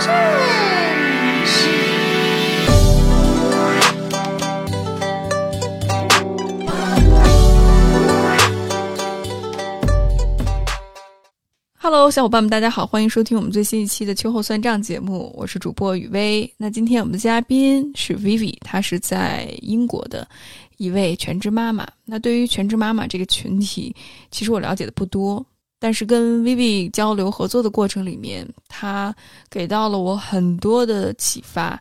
正事。Hello，小伙伴们，大家好，欢迎收听我们最新一期的秋后算账节目，我是主播雨薇。那今天我们的嘉宾是 Vivi，她是在英国的一位全职妈妈。那对于全职妈妈这个群体，其实我了解的不多，但是跟 Vivi 交流合作的过程里面，他给到了我很多的启发。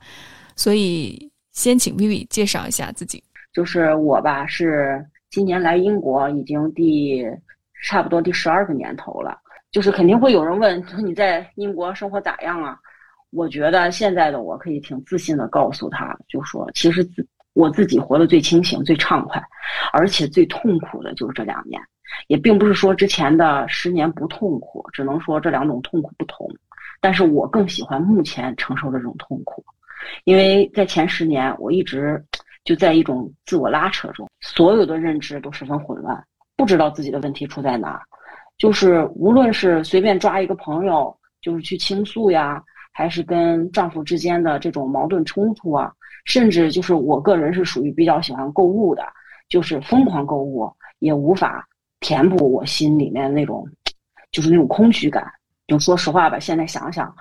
所以先请 Vivi 介绍一下自己。就是我吧，是今年来英国已经第差不多第十二个年头了。就是肯定会有人问，说 你在英国生活咋样啊？我觉得现在的我可以挺自信的告诉他，就说其实自我自己活得最清醒、最畅快，而且最痛苦的就是这两年，也并不是说之前的十年不痛苦，只能说这两种痛苦不同。但是我更喜欢目前承受的这种痛苦，因为在前十年我一直就在一种自我拉扯中，所有的认知都十分混乱，不知道自己的问题出在哪儿。就是无论是随便抓一个朋友，就是去倾诉呀，还是跟丈夫之间的这种矛盾冲突啊，甚至就是我个人是属于比较喜欢购物的，就是疯狂购物，也无法填补我心里面那种，就是那种空虚感。就说实话吧，现在想想，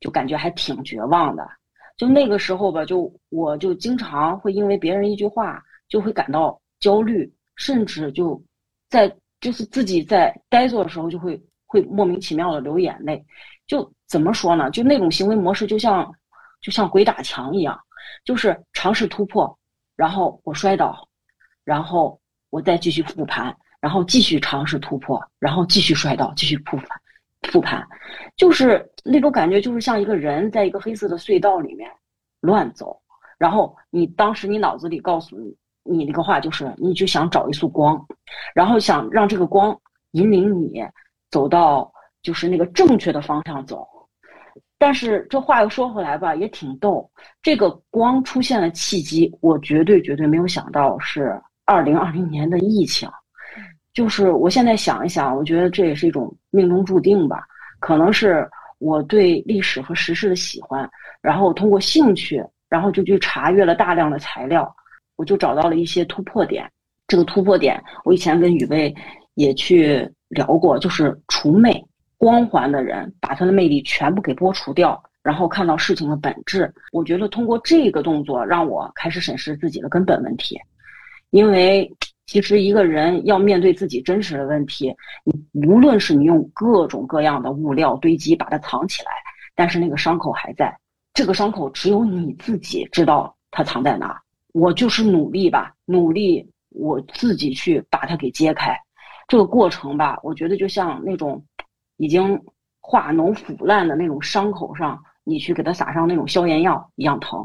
就感觉还挺绝望的。就那个时候吧，就我就经常会因为别人一句话，就会感到焦虑，甚至就在。就是自己在呆坐的时候，就会会莫名其妙的流眼泪，就怎么说呢？就那种行为模式，就像就像鬼打墙一样，就是尝试突破，然后我摔倒，然后我再继续复盘，然后继续尝试突破，然后继续摔倒，继续复盘，复盘，就是那种感觉，就是像一个人在一个黑色的隧道里面乱走，然后你当时你脑子里告诉你。你那个话就是，你就想找一束光，然后想让这个光引领你走到就是那个正确的方向走。但是这话又说回来吧，也挺逗。这个光出现的契机，我绝对绝对没有想到是二零二零年的疫情。就是我现在想一想，我觉得这也是一种命中注定吧。可能是我对历史和时事的喜欢，然后通过兴趣，然后就去查阅了大量的材料。我就找到了一些突破点，这个突破点我以前跟雨薇也去聊过，就是除魅光环的人，把他的魅力全部给剥除掉，然后看到事情的本质。我觉得通过这个动作，让我开始审视自己的根本问题。因为其实一个人要面对自己真实的问题，你无论是你用各种各样的物料堆积把它藏起来，但是那个伤口还在，这个伤口只有你自己知道它藏在哪。我就是努力吧，努力我自己去把它给揭开。这个过程吧，我觉得就像那种已经化脓腐烂的那种伤口上，你去给它撒上那种消炎药一样疼。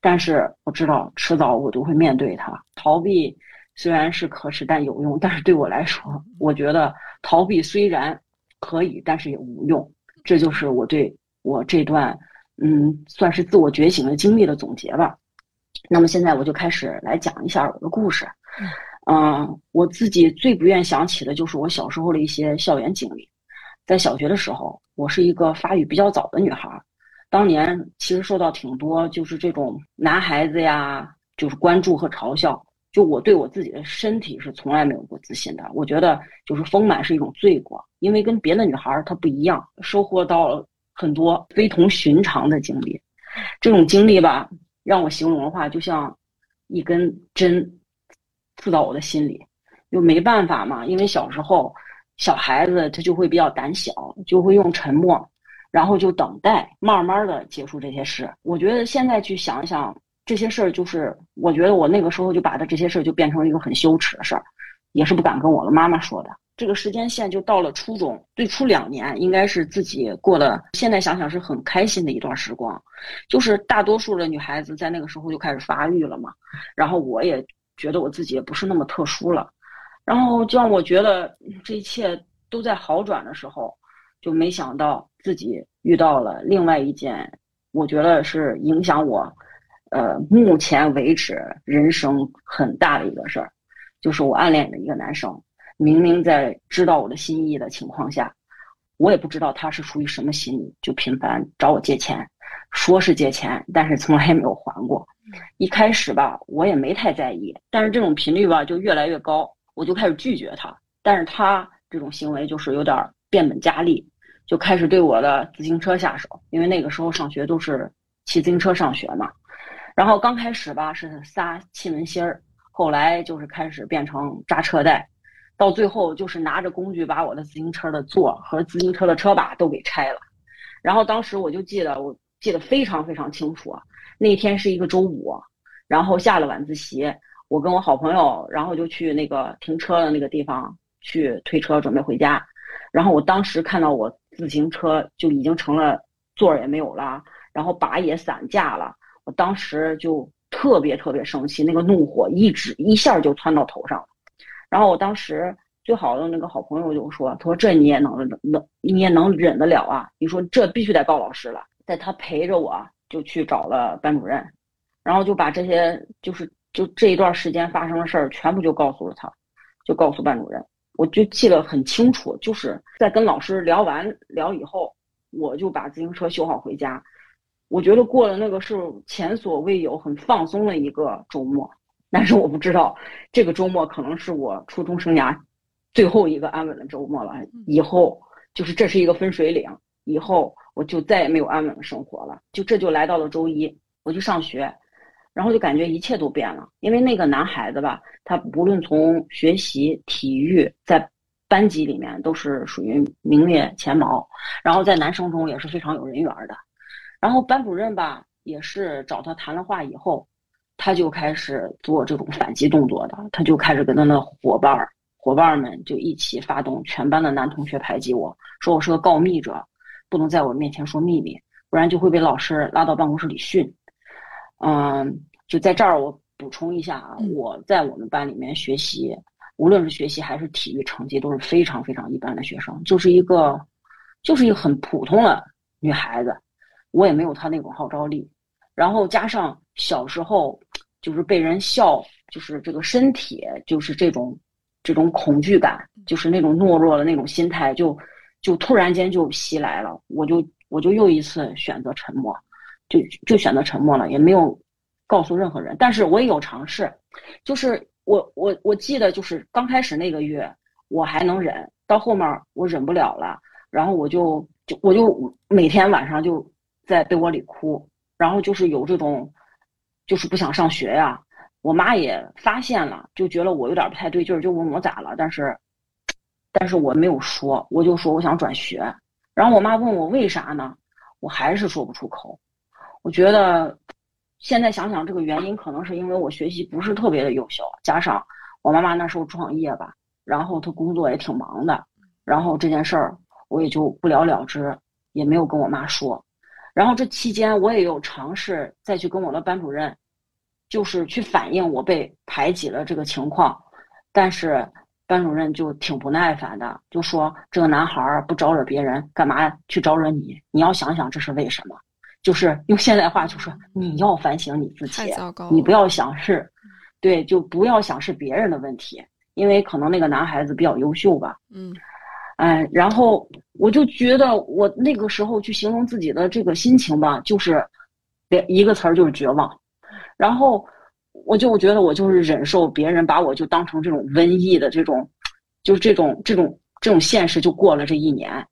但是我知道，迟早我都会面对它。逃避虽然是可耻，但有用。但是对我来说，我觉得逃避虽然可以，但是也无用。这就是我对我这段嗯，算是自我觉醒的经历的总结吧。那么现在我就开始来讲一下我的故事。嗯，我自己最不愿想起的就是我小时候的一些校园经历。在小学的时候，我是一个发育比较早的女孩，当年其实受到挺多就是这种男孩子呀，就是关注和嘲笑。就我对我自己的身体是从来没有过自信的，我觉得就是丰满是一种罪过，因为跟别的女孩她不一样，收获到了很多非同寻常的经历。这种经历吧。让我形容的话，就像一根针刺到我的心里，又没办法嘛。因为小时候小孩子他就会比较胆小，就会用沉默，然后就等待，慢慢的结束这些事。我觉得现在去想一想这些事儿，就是我觉得我那个时候就把他这些事儿就变成了一个很羞耻的事儿，也是不敢跟我的妈妈说的。这个时间线就到了初中，最初两年应该是自己过了，现在想想是很开心的一段时光。就是大多数的女孩子在那个时候就开始发育了嘛，然后我也觉得我自己也不是那么特殊了。然后就让我觉得这一切都在好转的时候，就没想到自己遇到了另外一件，我觉得是影响我，呃，目前为止人生很大的一个事儿，就是我暗恋的一个男生。明明在知道我的心意的情况下，我也不知道他是出于什么心理，就频繁找我借钱，说是借钱，但是从来也没有还过。一开始吧，我也没太在意，但是这种频率吧就越来越高，我就开始拒绝他。但是他这种行为就是有点变本加厉，就开始对我的自行车下手，因为那个时候上学都是骑自行车上学嘛。然后刚开始吧是撒气门芯儿，后来就是开始变成扎车带，到最后就是拿着工具把我的自行车的座和自行车的车把都给拆了。然后当时我就记得，我记得非常非常清楚。那天是一个周五，然后下了晚自习，我跟我好朋友，然后就去那个停车的那个地方去推车，准备回家。然后我当时看到我自行车就已经成了座儿也没有了，然后把也散架了。我当时就特别特别生气，那个怒火一直一下就窜到头上。然后我当时最好的那个好朋友就说：“他说这你也能能你也能忍得了啊？你说这必须得告老师了。”在他陪着我。就去找了班主任，然后就把这些就是就这一段时间发生的事儿全部就告诉了他，就告诉班主任。我就记得很清楚，就是在跟老师聊完聊以后，我就把自行车修好回家。我觉得过了那个是前所未有很放松的一个周末，但是我不知道这个周末可能是我初中生涯最后一个安稳的周末了。以后就是这是一个分水岭，以后。我就再也没有安稳的生活了，就这就来到了周一，我去上学，然后就感觉一切都变了。因为那个男孩子吧，他不论从学习、体育，在班级里面都是属于名列前茅，然后在男生中也是非常有人缘的。然后班主任吧，也是找他谈了话以后，他就开始做这种反击动作的，他就开始跟他的伙伴儿、伙伴们就一起发动全班的男同学排挤我，说我是个告密者。不能在我面前说秘密，不然就会被老师拉到办公室里训。嗯，就在这儿，我补充一下啊，我在我们班里面学习，无论是学习还是体育成绩都是非常非常一般的学生，就是一个，就是一个很普通的女孩子。我也没有他那种号召力，然后加上小时候就是被人笑，就是这个身体，就是这种这种恐惧感，就是那种懦弱的那种心态就。就突然间就袭来了，我就我就又一次选择沉默，就就选择沉默了，也没有告诉任何人。但是我也有尝试，就是我我我记得就是刚开始那个月我还能忍，到后面我忍不了了，然后我就就我就每天晚上就在被窝里哭，然后就是有这种就是不想上学呀。我妈也发现了，就觉得我有点不太对劲儿，就问我咋了，但是。但是我没有说，我就说我想转学，然后我妈问我为啥呢，我还是说不出口。我觉得现在想想，这个原因可能是因为我学习不是特别的优秀，加上我妈妈那时候创业吧，然后她工作也挺忙的，然后这件事儿我也就不了了之，也没有跟我妈说。然后这期间我也有尝试再去跟我的班主任，就是去反映我被排挤了这个情况，但是。班主任就挺不耐烦的，就说这个男孩不招惹别人，干嘛去招惹你？你要想想这是为什么？就是用现代话就说你要反省你自己，你不要想是，对，就不要想是别人的问题，因为可能那个男孩子比较优秀吧。嗯，哎，然后我就觉得我那个时候去形容自己的这个心情吧，就是连一个词儿就是绝望，然后。我就觉得我就是忍受别人把我就当成这种瘟疫的这种，就是这种这种这种现实就过了这一年，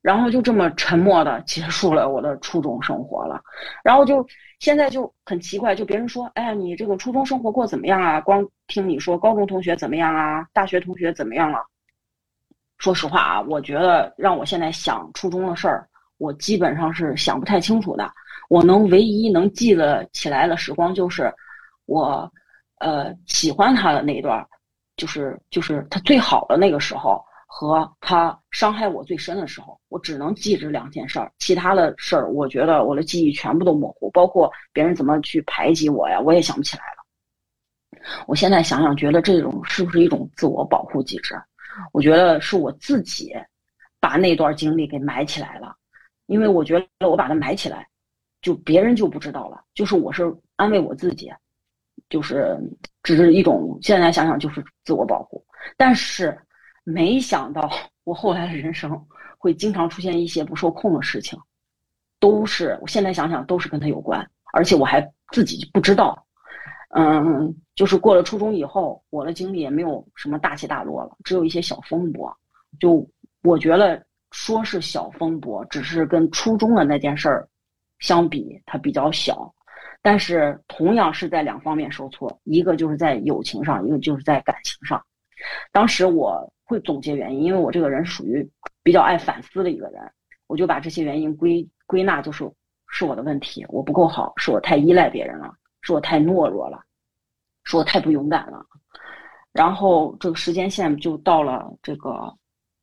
然后就这么沉默的结束了我的初中生活了，然后就现在就很奇怪，就别人说，哎，你这个初中生活过怎么样啊？光听你说高中同学怎么样啊？大学同学怎么样了？说实话啊，我觉得让我现在想初中的事儿，我基本上是想不太清楚的。我能唯一能记得起来的时光就是。我，呃，喜欢他的那一段，就是就是他最好的那个时候，和他伤害我最深的时候，我只能记这两件事儿，其他的事儿，我觉得我的记忆全部都模糊，包括别人怎么去排挤我呀，我也想不起来了。我现在想想，觉得这种是不是一种自我保护机制？我觉得是我自己把那段经历给埋起来了，因为我觉得我把它埋起来，就别人就不知道了，就是我是安慰我自己。就是只是一种，现在想想就是自我保护，但是没想到我后来的人生会经常出现一些不受控的事情，都是我现在想想都是跟他有关，而且我还自己不知道。嗯，就是过了初中以后，我的经历也没有什么大起大落了，只有一些小风波。就我觉得说是小风波，只是跟初中的那件事儿相比，它比较小。但是同样是在两方面受挫，一个就是在友情上，一个就是在感情上。当时我会总结原因，因为我这个人属于比较爱反思的一个人，我就把这些原因归归纳，就是是我的问题，我不够好，是我太依赖别人了，是我太懦弱了，说我太不勇敢了。然后这个时间线就到了这个，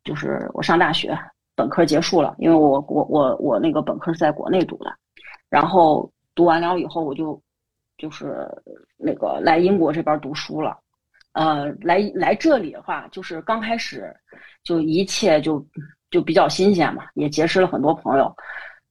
就是我上大学本科结束了，因为我我我我那个本科是在国内读的，然后读完了以后我就就是那个来英国这边读书了。呃，来来这里的话，就是刚开始，就一切就就比较新鲜嘛，也结识了很多朋友。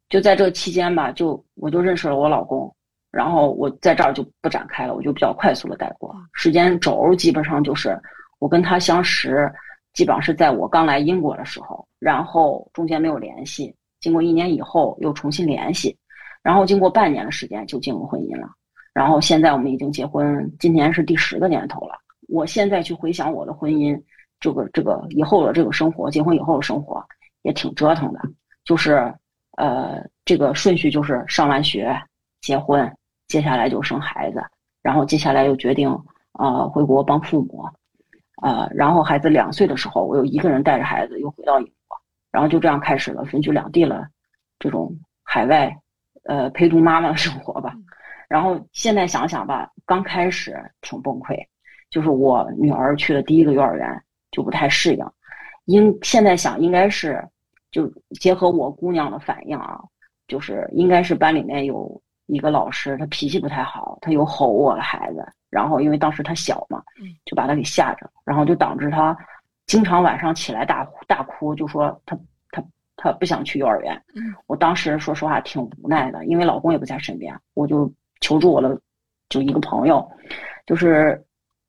就在这期间吧，就我就认识了我老公，然后我在这儿就不展开了，我就比较快速的带过。时间轴基本上就是我跟他相识，基本上是在我刚来英国的时候，然后中间没有联系，经过一年以后又重新联系，然后经过半年的时间就进入婚姻了，然后现在我们已经结婚，今年是第十个年头了。我现在去回想我的婚姻，这个这个以后的这个生活，结婚以后的生活也挺折腾的。就是，呃，这个顺序就是上完学结婚，接下来就生孩子，然后接下来又决定啊回国帮父母，呃，然后孩子两岁的时候，我又一个人带着孩子又回到英国，然后就这样开始了分居两地了，这种海外呃陪读妈妈的生活吧。然后现在想想吧，刚开始挺崩溃。就是我女儿去的第一个幼儿园就不太适应，应现在想应该是，就结合我姑娘的反应啊，就是应该是班里面有一个老师，他脾气不太好，他有吼我的孩子，然后因为当时他小嘛，就把他给吓着，然后就导致他经常晚上起来大大哭，就说他他他不想去幼儿园。我当时说实话挺无奈的，因为老公也不在身边，我就求助我的就一个朋友，就是。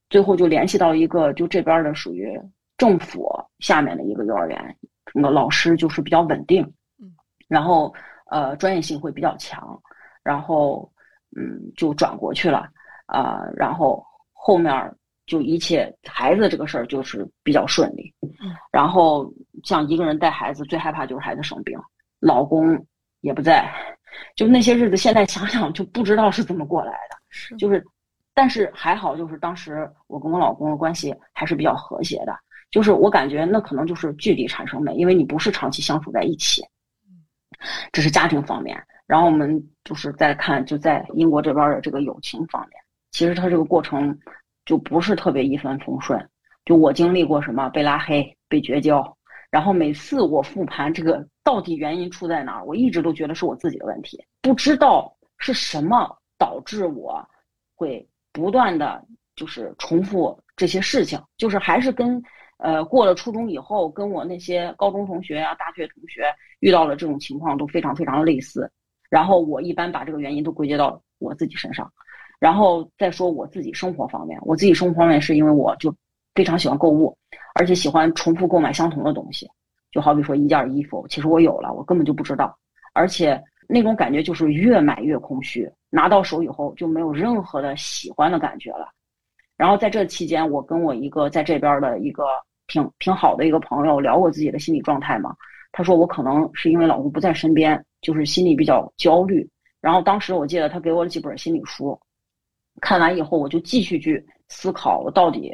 最后就联系到一个，就这边的属于政府下面的一个幼儿园，那个老师就是比较稳定，嗯，然后呃专业性会比较强，然后嗯就转过去了啊，然后后面就一切孩子这个事儿就是比较顺利，嗯，然后像一个人带孩子最害怕就是孩子生病，老公也不在，就那些日子现在想想就不知道是怎么过来的，是就是。但是还好，就是当时我跟我老公的关系还是比较和谐的。就是我感觉那可能就是距离产生美，因为你不是长期相处在一起。这是家庭方面。然后我们就是在看，就在英国这边的这个友情方面，其实他这个过程就不是特别一帆风顺。就我经历过什么被拉黑、被绝交，然后每次我复盘这个到底原因出在哪儿，我一直都觉得是我自己的问题，不知道是什么导致我会。不断的就是重复这些事情，就是还是跟呃过了初中以后，跟我那些高中同学啊、大学同学遇到了这种情况都非常非常类似。然后我一般把这个原因都归结到我自己身上，然后再说我自己生活方面。我自己生活方面是因为我就非常喜欢购物，而且喜欢重复购买相同的东西，就好比说一件衣服，其实我有了，我根本就不知道，而且那种感觉就是越买越空虚。拿到手以后就没有任何的喜欢的感觉了，然后在这期间，我跟我一个在这边的一个挺挺好的一个朋友聊过自己的心理状态嘛，他说我可能是因为老公不在身边，就是心里比较焦虑。然后当时我记得他给我了几本心理书，看完以后我就继续去思考我到底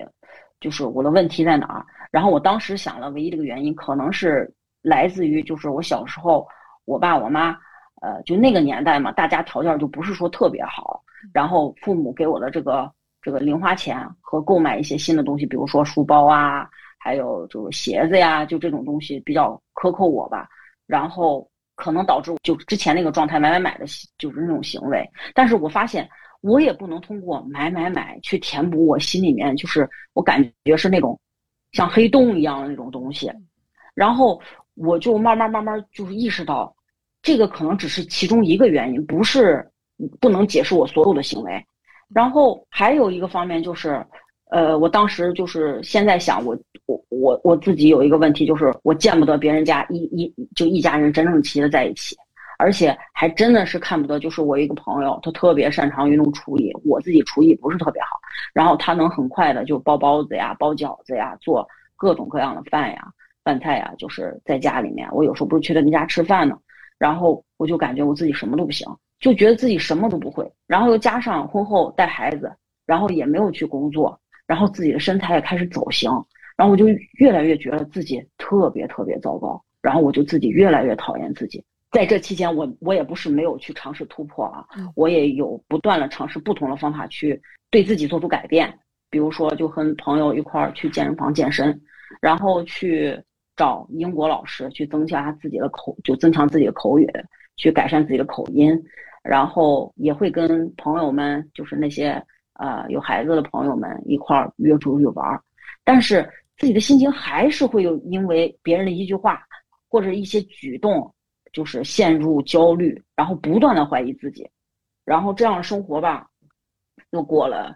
就是我的问题在哪儿。然后我当时想了唯一的一个原因，可能是来自于就是我小时候我爸我妈。呃，就那个年代嘛，大家条件就不是说特别好，然后父母给我的这个这个零花钱和购买一些新的东西，比如说书包啊，还有就是鞋子呀，就这种东西比较克扣我吧，然后可能导致我就之前那个状态买买买的，就是那种行为。但是我发现我也不能通过买买买去填补我心里面就是我感觉是那种像黑洞一样的那种东西，然后我就慢慢慢慢就是意识到。这个可能只是其中一个原因，不是不能解释我所有的行为。然后还有一个方面就是，呃，我当时就是现在想，我我我我自己有一个问题，就是我见不得别人家一一就一家人整整齐的在一起，而且还真的是看不得。就是我一个朋友，他特别擅长于弄厨艺，我自己厨艺不是特别好，然后他能很快的就包包子呀、包饺子呀、做各种各样的饭呀、饭菜呀，就是在家里面。我有时候不是去他们家吃饭呢，然后我就感觉我自己什么都不行，就觉得自己什么都不会。然后又加上婚后带孩子，然后也没有去工作，然后自己的身材也开始走形，然后我就越来越觉得自己特别特别糟糕。然后我就自己越来越讨厌自己。在这期间，我我也不是没有去尝试突破啊，我也有不断的尝试不同的方法去对自己做出改变。比如说，就跟朋友一块儿去健身房健身，然后去找英国老师去增加自己的口，就增强自己的口语，去改善自己的口音。然后也会跟朋友们，就是那些呃有孩子的朋友们一块儿约出去玩儿。但是自己的心情还是会有因为别人的一句话。或者一些举动，就是陷入焦虑，然后不断的怀疑自己，然后这样的生活吧，又过了，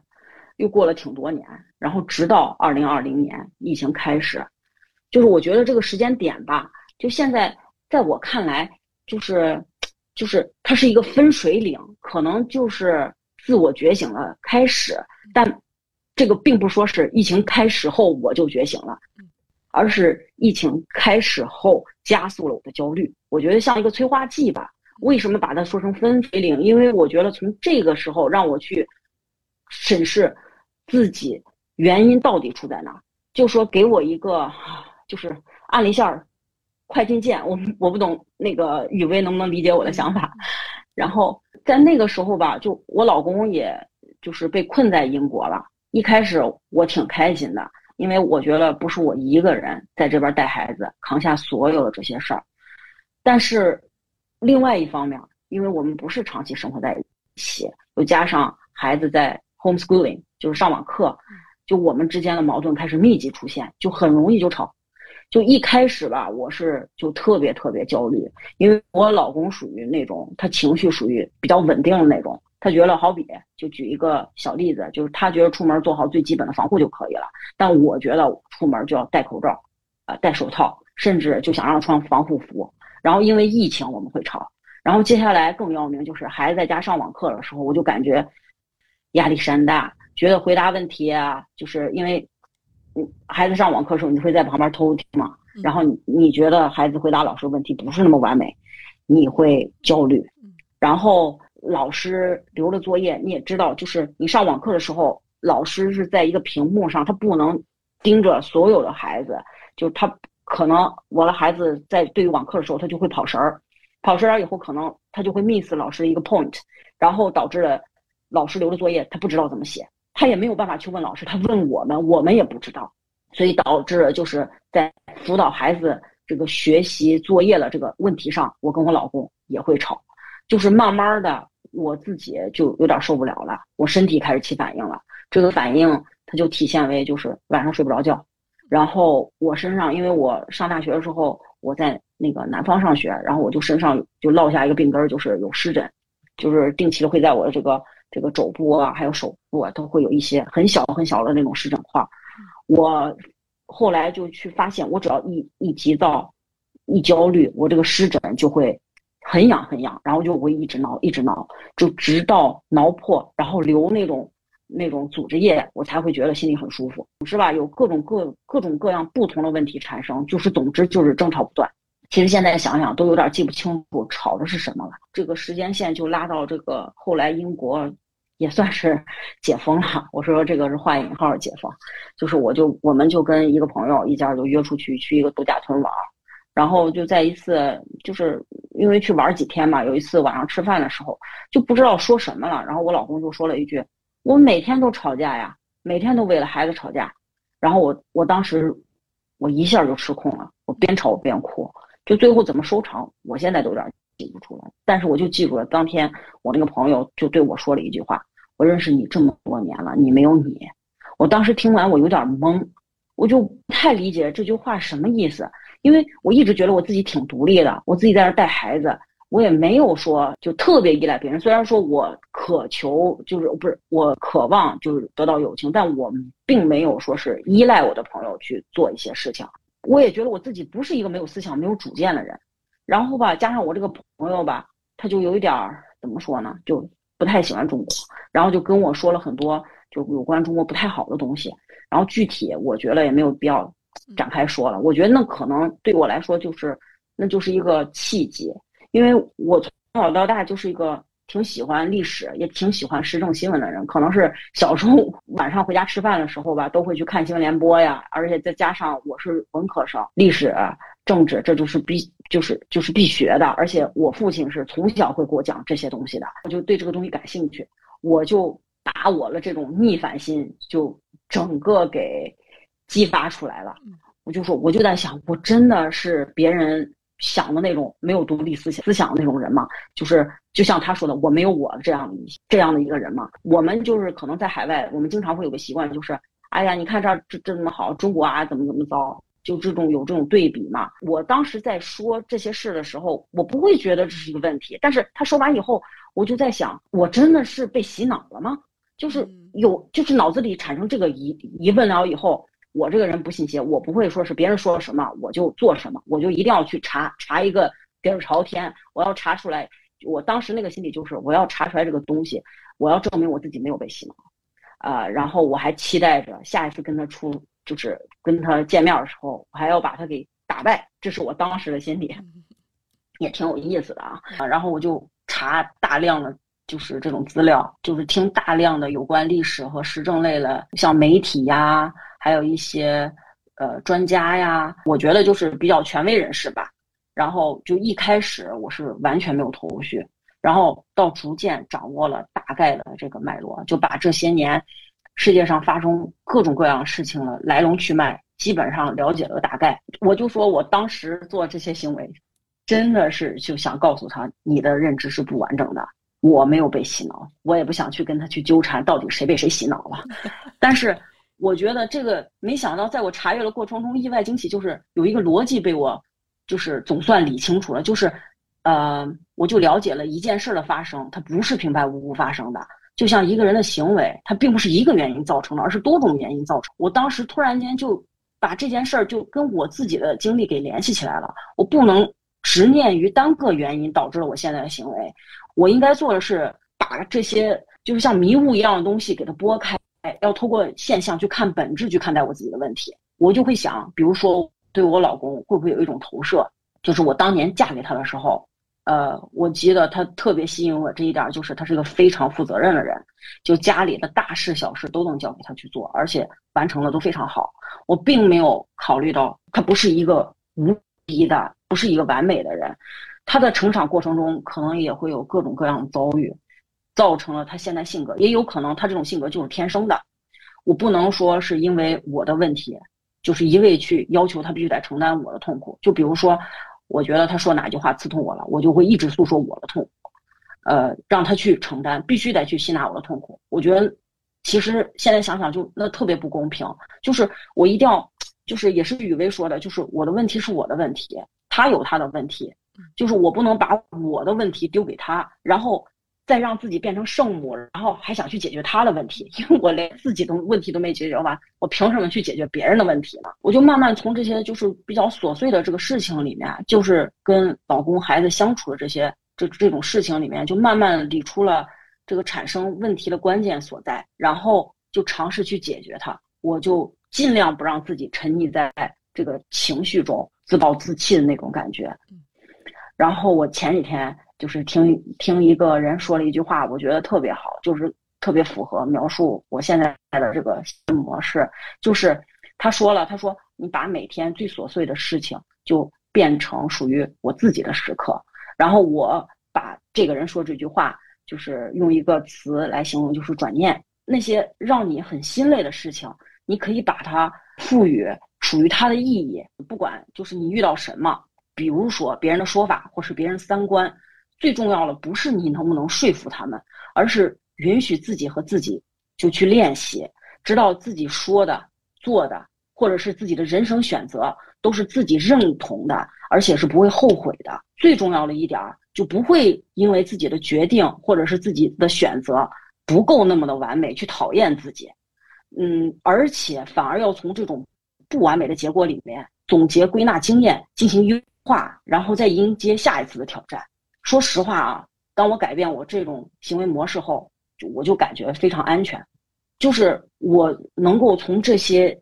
又过了挺多年，然后直到二零二零年疫情开始，就是我觉得这个时间点吧，就现在在我看来，就是就是它是一个分水岭，可能就是自我觉醒了开始，但这个并不说是疫情开始后我就觉醒了。而是疫情开始后加速了我的焦虑，我觉得像一个催化剂吧。为什么把它说成分水岭？因为我觉得从这个时候让我去审视自己原因到底出在哪，就说给我一个就是按了一下快进键。我我不懂那个雨薇能不能理解我的想法？然后在那个时候吧，就我老公也就是被困在英国了。一开始我挺开心的。因为我觉得不是我一个人在这边带孩子扛下所有的这些事儿，但是另外一方面，因为我们不是长期生活在一起，又加上孩子在 homeschooling 就是上网课，就我们之间的矛盾开始密集出现，就很容易就吵。就一开始吧，我是就特别特别焦虑，因为我老公属于那种他情绪属于比较稳定的那种。他觉得好比，就举一个小例子，就是他觉得出门做好最基本的防护就可以了。但我觉得出门就要戴口罩，呃，戴手套，甚至就想让穿防护服。然后因为疫情我们会吵。然后接下来更要命就是孩子在家上网课的时候，我就感觉压力山大，觉得回答问题啊，就是因为，孩子上网课的时候你会在旁边偷听嘛，然后你你觉得孩子回答老师问题不是那么完美，你会焦虑，然后。老师留的作业你也知道，就是你上网课的时候，老师是在一个屏幕上，他不能盯着所有的孩子，就他可能我的孩子在对于网课的时候，他就会跑神儿，跑神儿以后可能他就会 miss 老师的一个 point，然后导致了老师留的作业他不知道怎么写，他也没有办法去问老师，他问我们，我们也不知道，所以导致就是在辅导孩子这个学习作业的这个问题上，我跟我老公也会吵，就是慢慢的。我自己就有点受不了了，我身体开始起反应了。这个反应它就体现为就是晚上睡不着觉，然后我身上，因为我上大学的时候我在那个南方上学，然后我就身上就落下一个病根，就是有湿疹，就是定期的会在我的这个这个肘部啊，还有手部啊，都会有一些很小很小的那种湿疹块。我后来就去发现，我只要一一急躁，一焦虑，我这个湿疹就会。很痒很痒，然后就会一直挠，一直挠，就直到挠破，然后流那种那种组织液，我才会觉得心里很舒服，是吧？有各种各各种各样不同的问题产生，就是总之就是争吵不断。其实现在想想都有点记不清楚吵的是什么了。这个时间线就拉到这个后来英国也算是解封了。我说这个是画引号解封，就是我就我们就跟一个朋友一家就约出去去一个度假村玩。然后就在一次，就是因为去玩几天嘛，有一次晚上吃饭的时候，就不知道说什么了。然后我老公就说了一句：“我每天都吵架呀，每天都为了孩子吵架。”然后我我当时我一下就失控了，我边吵我边哭。就最后怎么收场，我现在都有点记不出来。但是我就记住了，当天我那个朋友就对我说了一句话：“我认识你这么多年了，你没有你。”我当时听完我有点懵，我就不太理解这句话什么意思。因为我一直觉得我自己挺独立的，我自己在那带孩子，我也没有说就特别依赖别人。虽然说我渴求，就是不是我渴望就是得到友情，但我并没有说是依赖我的朋友去做一些事情。我也觉得我自己不是一个没有思想、没有主见的人。然后吧，加上我这个朋友吧，他就有一点儿怎么说呢，就不太喜欢中国，然后就跟我说了很多就有关中国不太好的东西。然后具体我觉得也没有必要展开说了。我觉得那可能对我来说就是那就是一个契机，因为我从小到大就是一个。挺喜欢历史，也挺喜欢时政新闻的人，可能是小时候晚上回家吃饭的时候吧，都会去看新闻联播呀。而且再加上我是文科生，历史、政治这就是必就是就是必学的。而且我父亲是从小会给我讲这些东西的，我就对这个东西感兴趣，我就把我的这种逆反心就整个给激发出来了。我就说，我就在想，我真的是别人。想的那种没有独立思想思想的那种人吗，就是就像他说的，我没有我这样的这样的一个人吗。我们就是可能在海外，我们经常会有个习惯，就是哎呀，你看这这这么好，中国啊怎么怎么糟，就这种有这种对比嘛。我当时在说这些事的时候，我不会觉得这是一个问题，但是他说完以后，我就在想，我真的是被洗脑了吗？就是有，就是脑子里产生这个疑疑问了以后。我这个人不信邪，我不会说是别人说了什么我就做什么，我就一定要去查查一个底儿朝天，我要查出来。我当时那个心理就是我要查出来这个东西，我要证明我自己没有被洗脑，啊，然后我还期待着下一次跟他出，就是跟他见面的时候，我还要把他给打败，这是我当时的心理，也挺有意思的啊。然后我就查大量的。就是这种资料，就是听大量的有关历史和时政类的，像媒体呀，还有一些呃专家呀，我觉得就是比较权威人士吧。然后就一开始我是完全没有头绪，然后到逐渐掌握了大概的这个脉络，就把这些年世界上发生各种各样事情的来龙去脉基本上了解了大概。我就说我当时做这些行为，真的是就想告诉他，你的认知是不完整的。我没有被洗脑，我也不想去跟他去纠缠到底谁被谁洗脑了。但是我觉得这个没想到，在我查阅的过程中，意外惊喜就是有一个逻辑被我就是总算理清楚了，就是呃，我就了解了一件事的发生，它不是平白无故发生的。就像一个人的行为，它并不是一个原因造成的，而是多种原因造成。我当时突然间就把这件事儿就跟我自己的经历给联系起来了。我不能执念于单个原因导致了我现在的行为。我应该做的是把这些就是像迷雾一样的东西给它拨开，要透过现象去看本质，去看待我自己的问题。我就会想，比如说对我老公会不会有一种投射？就是我当年嫁给他的时候，呃，我记得他特别吸引我这一点，就是他是个非常负责任的人，就家里的大事小事都能交给他去做，而且完成的都非常好。我并没有考虑到他不是一个无敌的，不是一个完美的人。他的成长过程中，可能也会有各种各样的遭遇，造成了他现在性格。也有可能他这种性格就是天生的。我不能说是因为我的问题，就是一味去要求他必须得承担我的痛苦。就比如说，我觉得他说哪句话刺痛我了，我就会一直诉说我的痛苦，呃，让他去承担，必须得去吸纳我的痛苦。我觉得，其实现在想想就那特别不公平。就是我一定要，就是也是雨薇说的，就是我的问题是我的问题，他有他的问题。就是我不能把我的问题丢给他，然后再让自己变成圣母，然后还想去解决他的问题，因为我连自己的问题都没解决完，我凭什么去解决别人的问题呢？我就慢慢从这些就是比较琐碎的这个事情里面，就是跟老公孩子相处的这些这这种事情里面，就慢慢理出了这个产生问题的关键所在，然后就尝试去解决它。我就尽量不让自己沉溺在这个情绪中，自暴自弃的那种感觉。然后我前几天就是听听一个人说了一句话，我觉得特别好，就是特别符合描述我现在的这个模式。就是他说了，他说你把每天最琐碎的事情就变成属于我自己的时刻。然后我把这个人说这句话，就是用一个词来形容，就是转念。那些让你很心累的事情，你可以把它赋予属于它的意义。不管就是你遇到什么。比如说别人的说法，或是别人三观，最重要的不是你能不能说服他们，而是允许自己和自己就去练习，知道自己说的、做的，或者是自己的人生选择，都是自己认同的，而且是不会后悔的。最重要的一点，就不会因为自己的决定或者是自己的选择不够那么的完美去讨厌自己，嗯，而且反而要从这种不完美的结果里面总结归纳经验，进行优。化，然后再迎接下一次的挑战。说实话啊，当我改变我这种行为模式后，就我就感觉非常安全，就是我能够从这些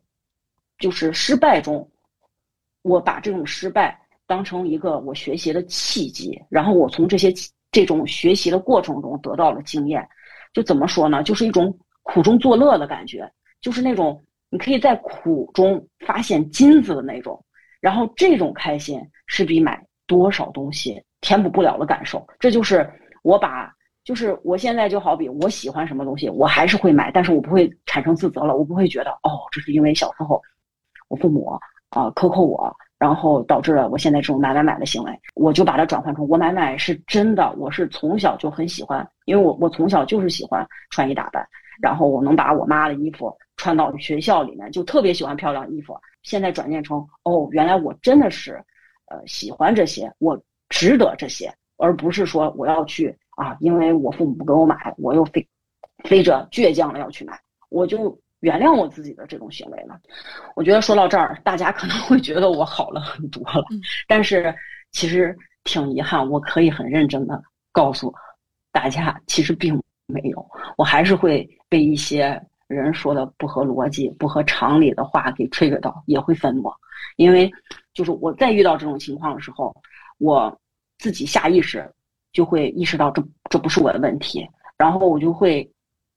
就是失败中，我把这种失败当成一个我学习的契机，然后我从这些这种学习的过程中得到了经验，就怎么说呢？就是一种苦中作乐的感觉，就是那种你可以在苦中发现金子的那种。然后这种开心是比买多少东西填补不了的感受。这就是我把，就是我现在就好比我喜欢什么东西，我还是会买，但是我不会产生自责了，我不会觉得哦，这是因为小时候我父母啊克扣我，然后导致了我现在这种买买买的行为。我就把它转换成我买买是真的，我是从小就很喜欢，因为我我从小就是喜欢穿衣打扮，然后我能把我妈的衣服穿到学校里面，就特别喜欢漂亮衣服。现在转变成哦，原来我真的是，呃，喜欢这些，我值得这些，而不是说我要去啊，因为我父母不给我买，我又非非着倔强的要去买，我就原谅我自己的这种行为了。我觉得说到这儿，大家可能会觉得我好了很多了，但是其实挺遗憾，我可以很认真的告诉大家，其实并没有，我还是会被一些。人说的不合逻辑、不合常理的话给 trigger 到，也会愤怒，因为就是我在遇到这种情况的时候，我自己下意识就会意识到这这不是我的问题，然后我就会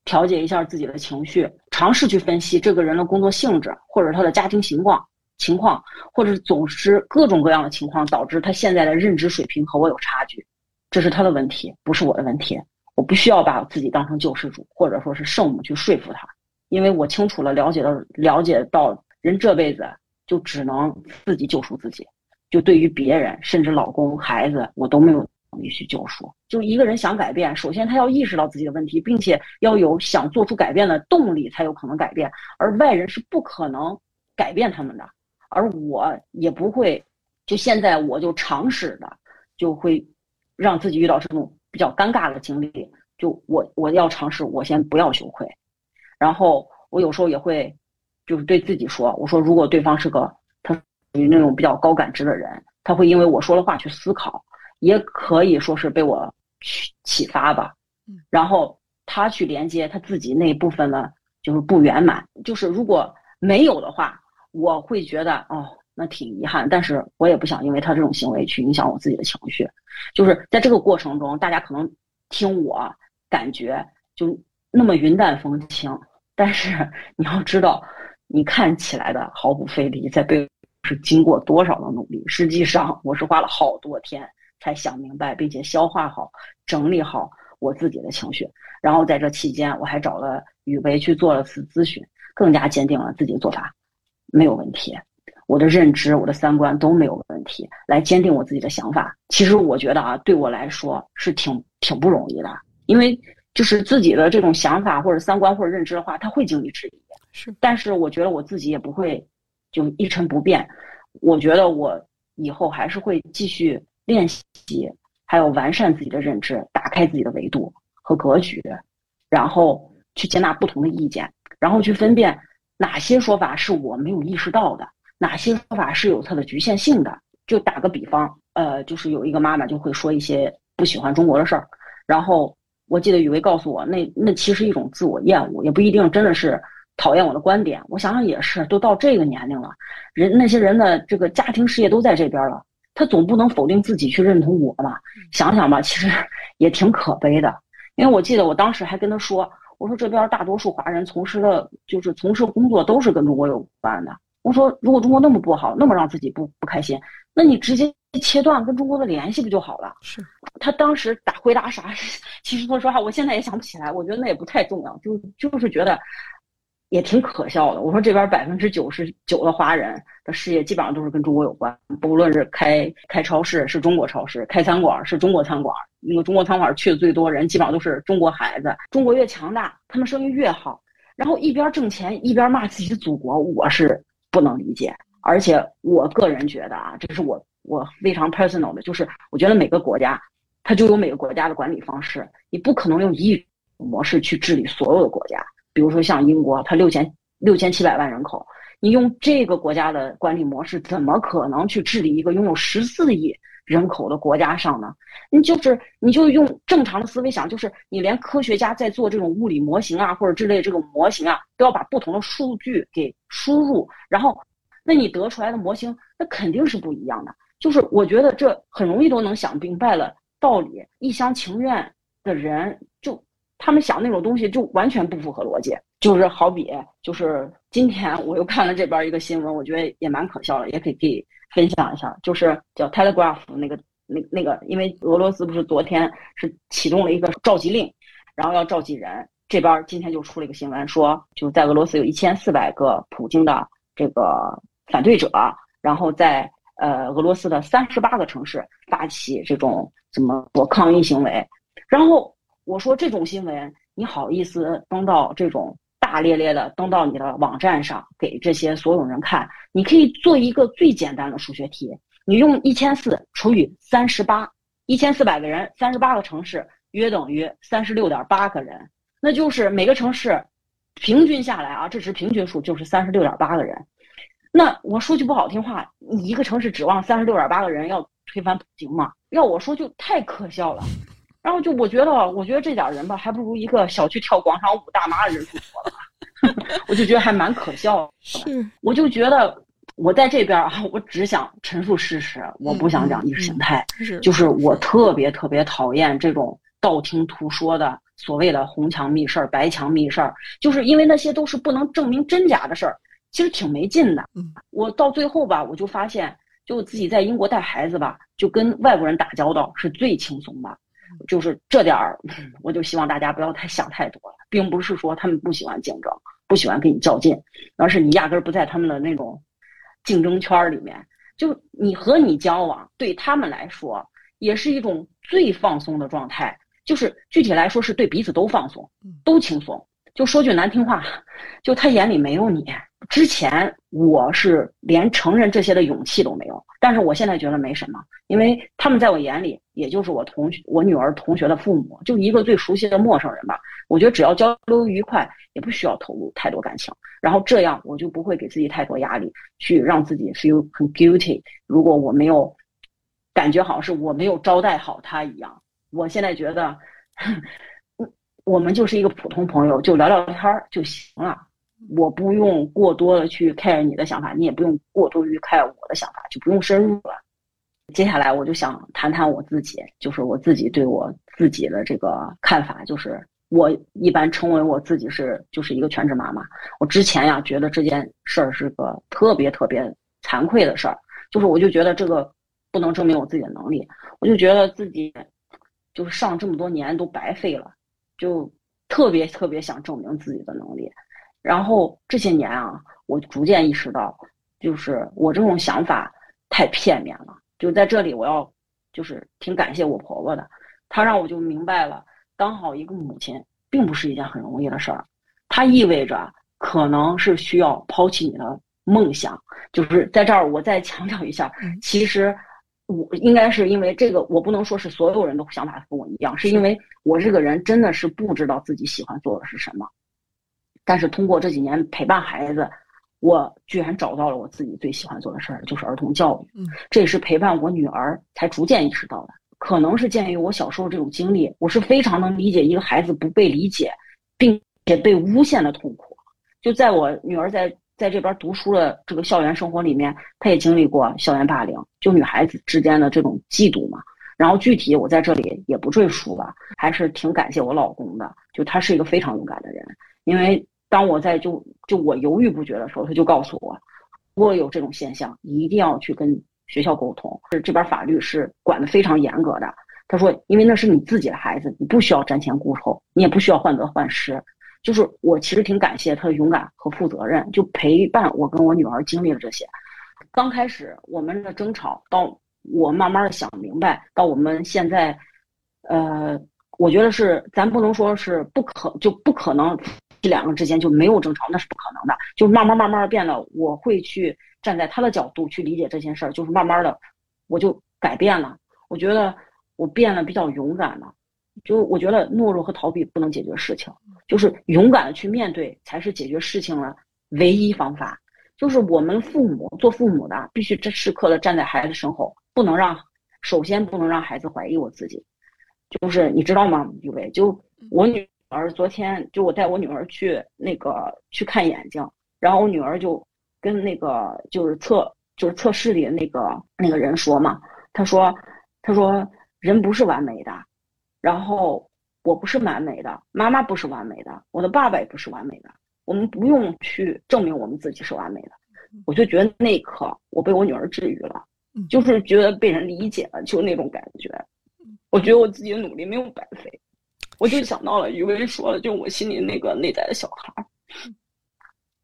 调节一下自己的情绪，尝试去分析这个人的工作性质，或者他的家庭情况情况，或者总是各种各样的情况导致他现在的认知水平和我有差距，这是他的问题，不是我的问题，我不需要把自己当成救世主或者说是圣母去说服他。因为我清楚了，了解到了解到人这辈子就只能自己救赎自己，就对于别人，甚至老公、孩子，我都没有能力去救赎。就一个人想改变，首先他要意识到自己的问题，并且要有想做出改变的动力，才有可能改变。而外人是不可能改变他们的，而我也不会。就现在，我就尝试的，就会让自己遇到这种比较尴尬的经历。就我我要尝试，我先不要羞愧。然后我有时候也会，就是对自己说：“我说如果对方是个他于那种比较高感知的人，他会因为我说的话去思考，也可以说是被我启启发吧。然后他去连接他自己那一部分的，就是不圆满。就是如果没有的话，我会觉得哦，那挺遗憾。但是我也不想因为他这种行为去影响我自己的情绪。就是在这个过程中，大家可能听我感觉就。”那么云淡风轻，但是你要知道，你看起来的毫不费力，在背后是经过多少的努力。实际上，我是花了好多天才想明白，并且消化好、整理好我自己的情绪。然后在这期间，我还找了雨薇去做了次咨询，更加坚定了自己的做法没有问题。我的认知、我的三观都没有问题，来坚定我自己的想法。其实我觉得啊，对我来说是挺挺不容易的，因为。就是自己的这种想法或者三观或者认知的话，他会经历质疑。是，但是我觉得我自己也不会就一成不变。我觉得我以后还是会继续练习，还有完善自己的认知，打开自己的维度和格局，然后去接纳不同的意见，然后去分辨哪些说法是我没有意识到的，哪些说法是有它的局限性的。就打个比方，呃，就是有一个妈妈就会说一些不喜欢中国的事儿，然后。我记得雨薇告诉我，那那其实一种自我厌恶，也不一定真的是讨厌我的观点。我想想也是，都到这个年龄了，人那些人的这个家庭事业都在这边了，他总不能否定自己去认同我吧？想想吧，其实 也挺可悲的。因为我记得我当时还跟他说，我说这边大多数华人从事的，就是从事工作都是跟中国有关的。我说如果中国那么不好，那么让自己不不开心，那你直接。切断跟中国的联系不就好了？是 他当时打回答啥？其实说实话，我现在也想不起来。我觉得那也不太重要，就就是觉得也挺可笑的。我说这边百分之九十九的华人的事业基本上都是跟中国有关，不论是开开超市是中国超市，开餐馆是中国餐馆。那个中国餐馆去的最多人，基本上都是中国孩子。中国越强大，他们生意越好。然后一边挣钱一边骂自己的祖国，我是不能理解。而且我个人觉得啊，这是我。我非常 personal 的，就是我觉得每个国家，它就有每个国家的管理方式，你不可能用一模式去治理所有的国家。比如说像英国，它六千六千七百万人口，你用这个国家的管理模式，怎么可能去治理一个拥有十四亿人口的国家上呢？你就是你就用正常的思维想，就是你连科学家在做这种物理模型啊或者之类这种模型啊，都要把不同的数据给输入，然后那你得出来的模型那肯定是不一样的。就是我觉得这很容易都能想明白了道理，一厢情愿的人。他们想那种东西就完全不符合逻辑，就是好比，就是今天我又看了这边一个新闻，我觉得也蛮可笑的，也可以可以分享一下，就是叫 Telegraph 那个那那个，因为俄罗斯不是昨天是启动了一个召集令，然后要召集人，这边今天就出了一个新闻，说就在俄罗斯有一千四百个普京的这个反对者，然后在呃俄罗斯的三十八个城市发起这种怎么说抗议行为，然后。我说这种新闻，你好意思登到这种大咧咧的登到你的网站上给这些所有人看？你可以做一个最简单的数学题，你用一千四除以三十八，一千四百个人，三十八个城市，约等于三十六点八个人，那就是每个城市平均下来啊，这是平均数，就是三十六点八个人。那我说句不好听话，你一个城市指望三十六点八个人要推翻普京吗？要我说就太可笑了。然后就我觉得，我觉得这点人吧，还不如一个小区跳广场舞大妈的人数多了。我就觉得还蛮可笑。是，我就觉得我在这边啊，我只想陈述事实，我不想讲意识形态。是，就是我特别特别讨厌这种道听途说的所谓的红墙密事儿、白墙密事儿，就是因为那些都是不能证明真假的事儿，其实挺没劲的。嗯，我到最后吧，我就发现，就自己在英国带孩子吧，就跟外国人打交道是最轻松的。就是这点儿，我就希望大家不要太想太多了，并不是说他们不喜欢竞争，不喜欢跟你较劲，而是你压根儿不在他们的那种竞争圈里面。就你和你交往，对他们来说也是一种最放松的状态。就是具体来说，是对彼此都放松，都轻松。就说句难听话，就他眼里没有你。之前我是连承认这些的勇气都没有，但是我现在觉得没什么，因为他们在我眼里也就是我同学、我女儿同学的父母，就一个最熟悉的陌生人吧。我觉得只要交流愉快，也不需要投入太多感情，然后这样我就不会给自己太多压力，去让自己 feel 很 guilty。如果我没有感觉好像是我没有招待好他一样，我现在觉得。我们就是一个普通朋友，就聊聊天儿就行了。我不用过多的去 care 你的想法，你也不用过多于 care 我的想法，就不用深入了。接下来我就想谈谈我自己，就是我自己对我自己的这个看法，就是我一般称为我自己是就是一个全职妈妈。我之前呀觉得这件事儿是个特别特别惭愧的事儿，就是我就觉得这个不能证明我自己的能力，我就觉得自己就是上这么多年都白费了。就特别特别想证明自己的能力，然后这些年啊，我逐渐意识到，就是我这种想法太片面了。就在这里，我要就是挺感谢我婆婆的，她让我就明白了，当好一个母亲并不是一件很容易的事儿，它意味着可能是需要抛弃你的梦想。就是在这儿，我再强调一下，其实。我应该是因为这个，我不能说是所有人都想法跟我一样，是因为我这个人真的是不知道自己喜欢做的是什么。但是通过这几年陪伴孩子，我居然找到了我自己最喜欢做的事儿，就是儿童教育。嗯，这也是陪伴我女儿才逐渐意识到的。可能是鉴于我小时候这种经历，我是非常能理解一个孩子不被理解，并且被诬陷的痛苦。就在我女儿在。在这边读书的这个校园生活里面，她也经历过校园霸凌，就女孩子之间的这种嫉妒嘛。然后具体我在这里也不赘述了，还是挺感谢我老公的，就他是一个非常勇敢的人。因为当我在就就我犹豫不决的时候，他就告诉我，如果有这种现象，一定要去跟学校沟通。是这边法律是管的非常严格的。他说，因为那是你自己的孩子，你不需要瞻前顾后，你也不需要患得患失。就是我其实挺感谢他的勇敢和负责任，就陪伴我跟我女儿经历了这些。刚开始我们的争吵，到我慢慢的想明白，到我们现在，呃，我觉得是咱不能说是不可就不可能这两个之间就没有争吵，那是不可能的。就慢慢慢慢变了，我会去站在他的角度去理解这件事儿，就是慢慢的我就改变了。我觉得我变得比较勇敢了。就我觉得懦弱和逃避不能解决事情，就是勇敢的去面对才是解决事情的唯一方法。就是我们父母做父母的必须这时刻的站在孩子身后，不能让首先不能让孩子怀疑我自己，就是你知道吗，雨薇？就我女儿昨天，就我带我女儿去那个去看眼睛，然后我女儿就跟那个就是测就是测试里的那个那个人说嘛，他说他说人不是完美的，然后我不是完美的，妈妈不是完美的，我的爸爸也不是完美的，我们不用去证明我们自己是完美的。我就觉得那一刻我被我女儿治愈了。就是觉得被人理解了，就那种感觉。我觉得我自己的努力没有白费。我就想到了余威说的，就我心里那个内在的小孩。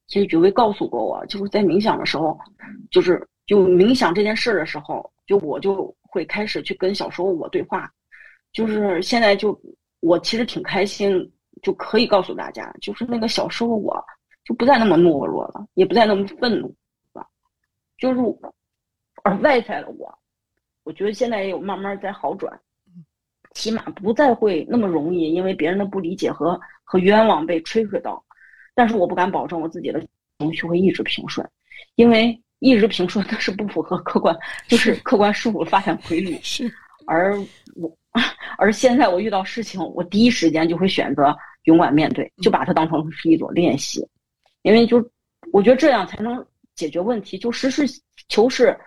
其实余威告诉过我，就是在冥想的时候，就是就冥想这件事的时候，就我就会开始去跟小时候我对话。就是现在就我其实挺开心，就可以告诉大家，就是那个小时候我就不再那么懦弱了，也不再那么愤怒了，就是。而外在的我，我觉得现在也有慢慢在好转，起码不再会那么容易因为别人的不理解和和冤枉被吹吹到。但是我不敢保证我自己的情绪会一直平顺，因为一直平顺 那是不符合客观，就是客观事物的发展规律。是，而我，而现在我遇到事情，我第一时间就会选择勇敢面对，就把它当成是一种练习，因为就我觉得这样才能解决问题，就实事求是。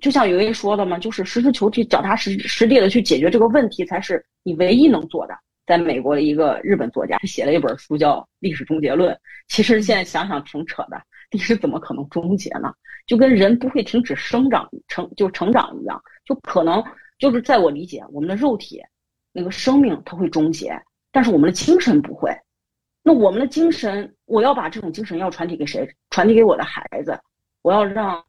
就像有人说的嘛，就是实事求是、脚踏实实地的去解决这个问题，才是你唯一能做的。在美国的一个日本作家，他写了一本书叫《历史终结论》。其实现在想想挺扯的，历史怎么可能终结呢？就跟人不会停止生长、成就成长一样，就可能就是在我理解，我们的肉体那个生命它会终结，但是我们的精神不会。那我们的精神，我要把这种精神要传递给谁？传递给我的孩子，我要让。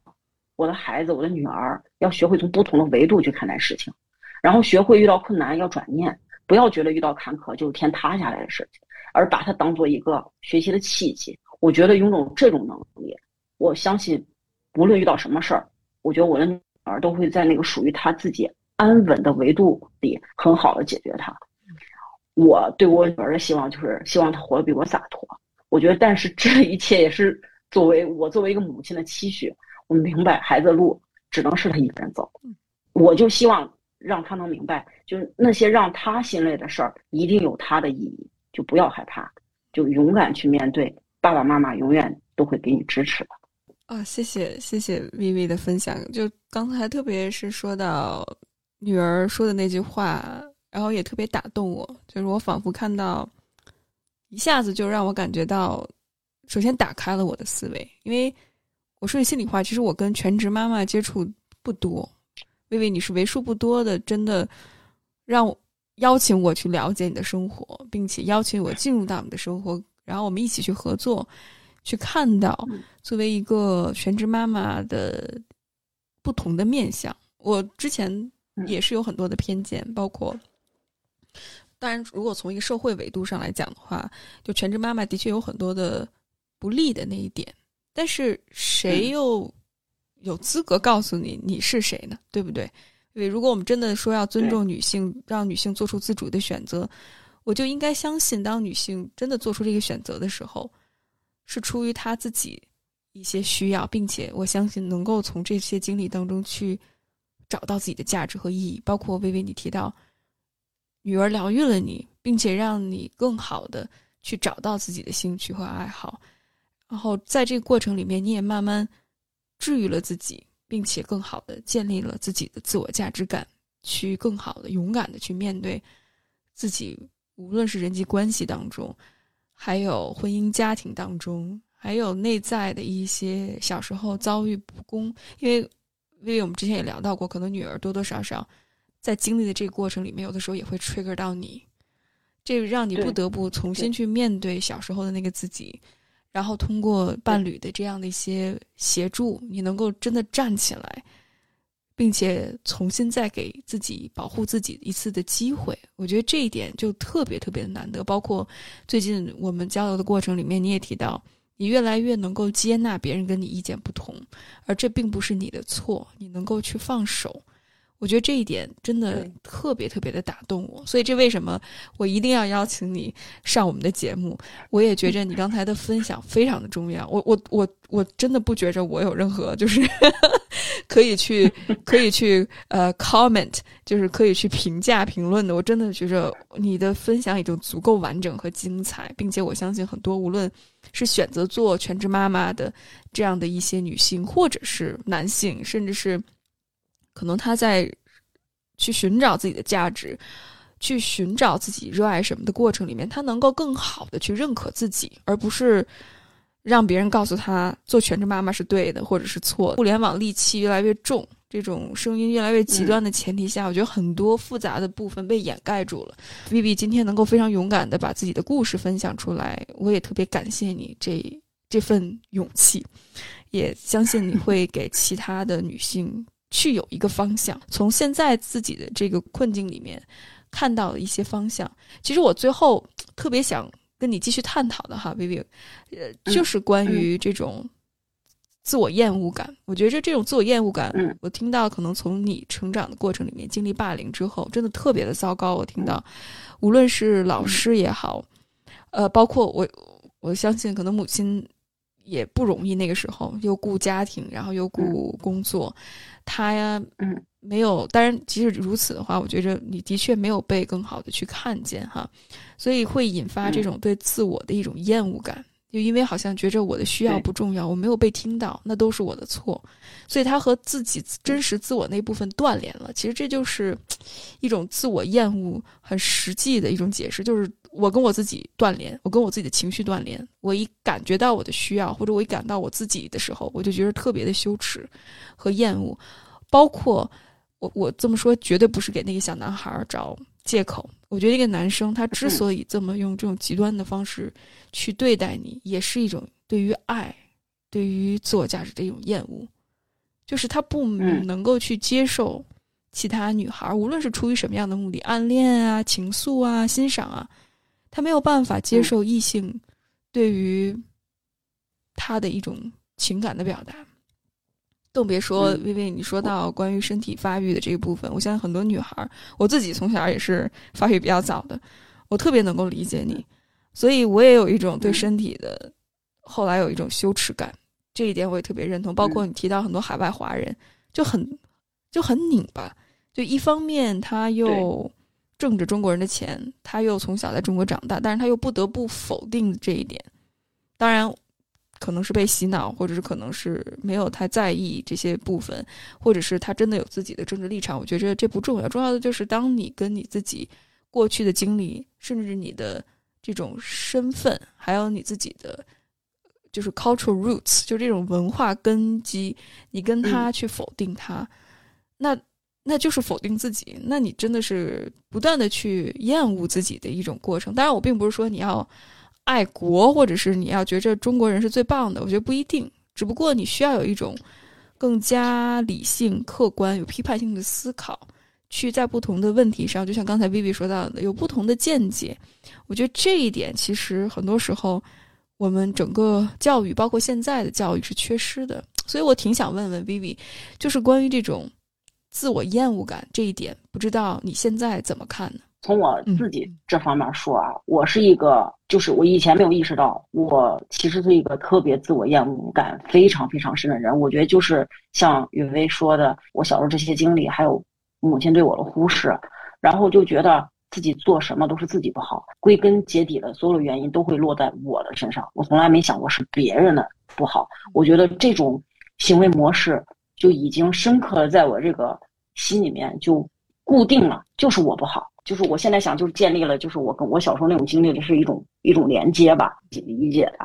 我的孩子，我的女儿要学会从不同的维度去看待事情，然后学会遇到困难要转念，不要觉得遇到坎坷就是天塌下来的事情，而把它当做一个学习的契机。我觉得拥有这种能力，我相信，无论遇到什么事儿，我觉得我的女儿都会在那个属于她自己安稳的维度里很好的解决它。我对我女儿的希望就是希望她活得比我洒脱。我觉得，但是这一切也是作为我作为一个母亲的期许。我明白，孩子的路只能是他一个人走。我就希望让他能明白，就是那些让他心累的事儿，一定有他的意义。就不要害怕，就勇敢去面对。爸爸妈妈永远都会给你支持的。啊，谢谢谢谢 Vivi 的分享。就刚才，特别是说到女儿说的那句话，然后也特别打动我。就是我仿佛看到，一下子就让我感觉到，首先打开了我的思维，因为。我说句心里话，其实我跟全职妈妈接触不多，薇薇，你是为数不多的，真的让邀请我去了解你的生活，并且邀请我进入到你的生活，然后我们一起去合作，去看到作为一个全职妈妈的不同的面相。我之前也是有很多的偏见，包括当然，如果从一个社会维度上来讲的话，就全职妈妈的确有很多的不利的那一点。但是谁又有资格告诉你你是谁呢？对不对？因为如果我们真的说要尊重女性，让女性做出自主的选择，我就应该相信，当女性真的做出这个选择的时候，是出于她自己一些需要，并且我相信能够从这些经历当中去找到自己的价值和意义。包括微微你提到女儿疗愈了你，并且让你更好的去找到自己的兴趣和爱好。然后在这个过程里面，你也慢慢治愈了自己，并且更好的建立了自己的自我价值感，去更好的勇敢的去面对自己，无论是人际关系当中，还有婚姻家庭当中，还有内在的一些小时候遭遇不公，因为因为我们之前也聊到过，可能女儿多多少少在经历的这个过程里面，有的时候也会 trigger 到你，这让你不得不重新去面对小时候的那个自己。然后通过伴侣的这样的一些协助，你能够真的站起来，并且重新再给自己保护自己一次的机会。我觉得这一点就特别特别的难得。包括最近我们交流的过程里面，你也提到，你越来越能够接纳别人跟你意见不同，而这并不是你的错，你能够去放手。我觉得这一点真的特别特别的打动我，所以这为什么我一定要邀请你上我们的节目？我也觉着你刚才的分享非常的重要。我我我我真的不觉着我有任何就是 可以去可以去呃 comment，就是可以去评价评论的。我真的觉着你的分享已经足够完整和精彩，并且我相信很多无论是选择做全职妈妈的这样的一些女性，或者是男性，甚至是。可能他在去寻找自己的价值，去寻找自己热爱什么的过程里面，他能够更好的去认可自己，而不是让别人告诉他做全职妈妈是对的或者是错的。互联网戾气越来越重，这种声音越来越极端的前提下，我觉得很多复杂的部分被掩盖住了。Vivi 今天能够非常勇敢的把自己的故事分享出来，我也特别感谢你这这份勇气，也相信你会给其他的女性。去有一个方向，从现在自己的这个困境里面看到了一些方向。其实我最后特别想跟你继续探讨的哈，Vivi，呃，就是关于这种自我厌恶感。我觉着这种自我厌恶感，我听到可能从你成长的过程里面经历霸凌之后，真的特别的糟糕。我听到，无论是老师也好，呃，包括我，我相信可能母亲也不容易，那个时候又顾家庭，然后又顾工作。他呀，嗯，没有。当然，即使如此的话，我觉着你的确没有被更好的去看见哈，所以会引发这种对自我的一种厌恶感。就因为好像觉着我的需要不重要，我没有被听到，那都是我的错。所以他和自己真实自我那部分断联了。其实这就是 一种自我厌恶很实际的一种解释，就是我跟我自己断联，我跟我自己的情绪断联。我一感觉到我的需要，或者我一感到我自己的时候，我就觉得特别的羞耻和厌恶。包括我，我这么说绝对不是给那个小男孩找借口。我觉得一个男生他之所以这么用这种极端的方式。去对待你，也是一种对于爱、对于自我价值的一种厌恶，就是他不能够去接受其他女孩，无论是出于什么样的目的，暗恋啊、情愫啊、欣赏啊，他没有办法接受异性对于他的一种情感的表达，更别说薇薇，你说到关于身体发育的这一部分，我相信很多女孩，我自己从小也是发育比较早的，我特别能够理解你。所以我也有一种对身体的，后来有一种羞耻感，这一点我也特别认同。包括你提到很多海外华人，就很就很拧巴，就一方面他又挣着中国人的钱，他又从小在中国长大，但是他又不得不否定这一点。当然，可能是被洗脑，或者是可能是没有太在意这些部分，或者是他真的有自己的政治立场。我觉得这不重要，重要的就是当你跟你自己过去的经历，甚至你的。这种身份，还有你自己的，就是 cultural roots，就这种文化根基，你跟他去否定他，那那就是否定自己。那你真的是不断的去厌恶自己的一种过程。当然，我并不是说你要爱国，或者是你要觉着中国人是最棒的。我觉得不一定，只不过你需要有一种更加理性、客观、有批判性的思考。去在不同的问题上，就像刚才 Vivi 说到的，有不同的见解。我觉得这一点其实很多时候，我们整个教育，包括现在的教育是缺失的。所以我挺想问问 Vivi，就是关于这种自我厌恶感这一点，不知道你现在怎么看呢？从我自己这方面说啊，我是一个，就是我以前没有意识到，我其实是一个特别自我厌恶感非常非常深的人。我觉得就是像雨薇说的，我小时候这些经历，还有。母亲对我的忽视，然后就觉得自己做什么都是自己不好，归根结底的所有的原因都会落在我的身上。我从来没想过是别人的不好。我觉得这种行为模式就已经深刻的在我这个心里面就固定了，就是我不好。就是我现在想，就是建立了，就是我跟我小时候那种经历的是一种一种连接吧，理解的。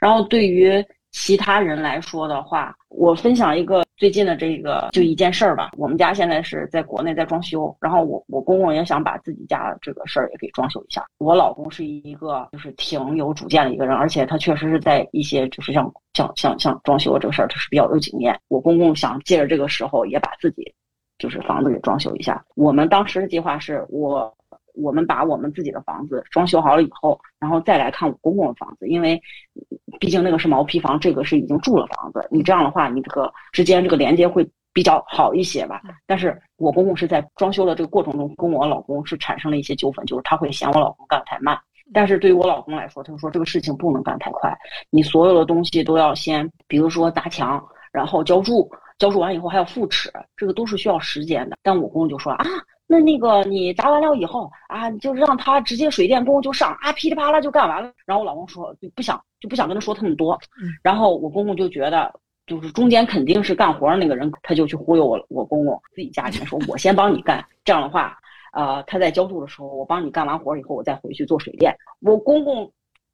然后对于。其他人来说的话，我分享一个最近的这个就一件事儿吧。我们家现在是在国内在装修，然后我我公公也想把自己家这个事儿也给装修一下。我老公是一个就是挺有主见的一个人，而且他确实是在一些就是像像像像装修这个事儿，他是比较有经验。我公公想借着这个时候也把自己就是房子给装修一下。我们当时的计划是我。我们把我们自己的房子装修好了以后，然后再来看我公公的房子，因为毕竟那个是毛坯房，这个是已经住了房子。你这样的话，你这个之间这个连接会比较好一些吧。但是我公公是在装修的这个过程中，跟我老公是产生了一些纠纷，就是他会嫌我老公干得太慢。但是对于我老公来说，他就说这个事情不能干太快，你所有的东西都要先，比如说砸墙，然后浇筑，浇筑完以后还要复齿，这个都是需要时间的。但我公公就说啊，那那个你砸完了以后啊，就让他直接水电工就上啊，噼里啪啦就干完了。然后我老公说就不想就不想跟他说那么多，然后我公公就觉得就是中间肯定是干活的那个人，他就去忽悠我我公公自己家里面说，我先帮你干，这样的话。呃，他在浇筑的时候，我帮你干完活以后，我再回去做水电。我公公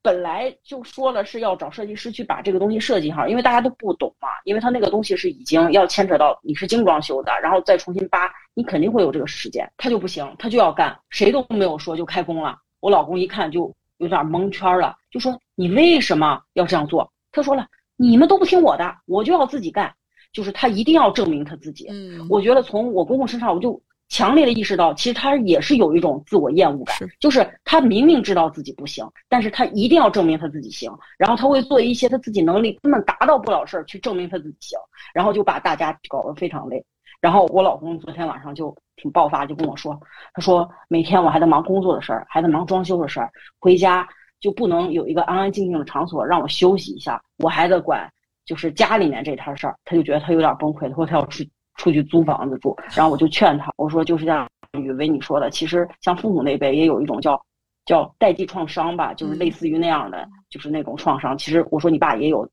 本来就说了是要找设计师去把这个东西设计好，因为大家都不懂嘛，因为他那个东西是已经要牵扯到你是精装修的，然后再重新扒，你肯定会有这个时间。他就不行，他就要干，谁都没有说就开工了。我老公一看就有点蒙圈了，就说你为什么要这样做？他说了，你们都不听我的，我就要自己干，就是他一定要证明他自己。嗯，我觉得从我公公身上我就。强烈的意识到，其实他也是有一种自我厌恶感，就是他明明知道自己不行，但是他一定要证明他自己行，然后他会做一些他自己能力根本达到不了事儿去证明他自己行，然后就把大家搞得非常累。然后我老公昨天晚上就挺爆发，就跟我说，他说每天我还在忙工作的事儿，还在忙装修的事儿，回家就不能有一个安安静静的场所让我休息一下，我还得管就是家里面这摊事儿，他就觉得他有点崩溃，他说他要出。出去租房子住，然后我就劝他，我说就是像雨薇你说的，其实像父母那辈也有一种叫叫代际创伤吧，就是类似于那样的，就是那种创伤。其实我说你爸也有，